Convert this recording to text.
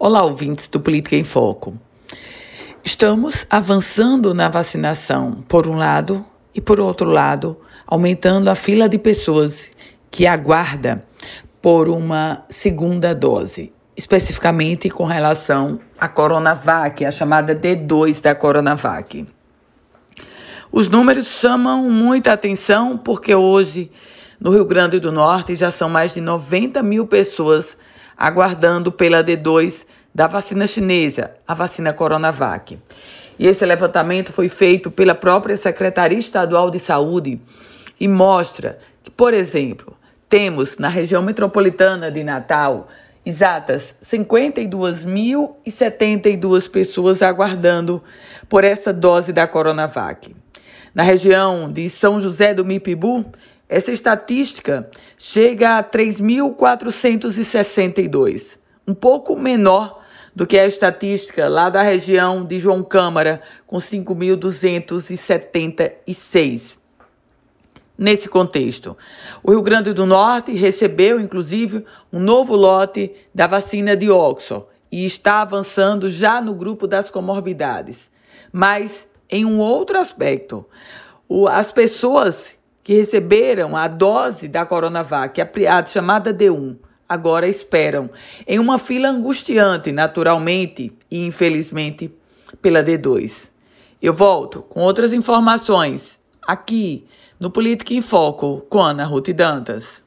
Olá, ouvintes do Política em Foco. Estamos avançando na vacinação, por um lado, e por outro lado, aumentando a fila de pessoas que aguarda por uma segunda dose, especificamente com relação à Coronavac, a chamada D2 da Coronavac. Os números chamam muita atenção porque hoje, no Rio Grande do Norte, já são mais de 90 mil pessoas aguardando pela D2 da vacina chinesa, a vacina Coronavac. E esse levantamento foi feito pela própria Secretaria Estadual de Saúde e mostra que, por exemplo, temos na região metropolitana de Natal exatas 52.072 pessoas aguardando por essa dose da Coronavac. Na região de São José do Mipibu, essa estatística chega a 3.462, um pouco menor do que a estatística lá da região de João Câmara, com 5.276. Nesse contexto, o Rio Grande do Norte recebeu, inclusive, um novo lote da vacina de Oxford e está avançando já no grupo das comorbidades. Mas em um outro aspecto, as pessoas que receberam a dose da Coronavac, a chamada D1, agora esperam em uma fila angustiante, naturalmente e infelizmente, pela D2. Eu volto com outras informações aqui no Política em Foco com Ana Ruth Dantas.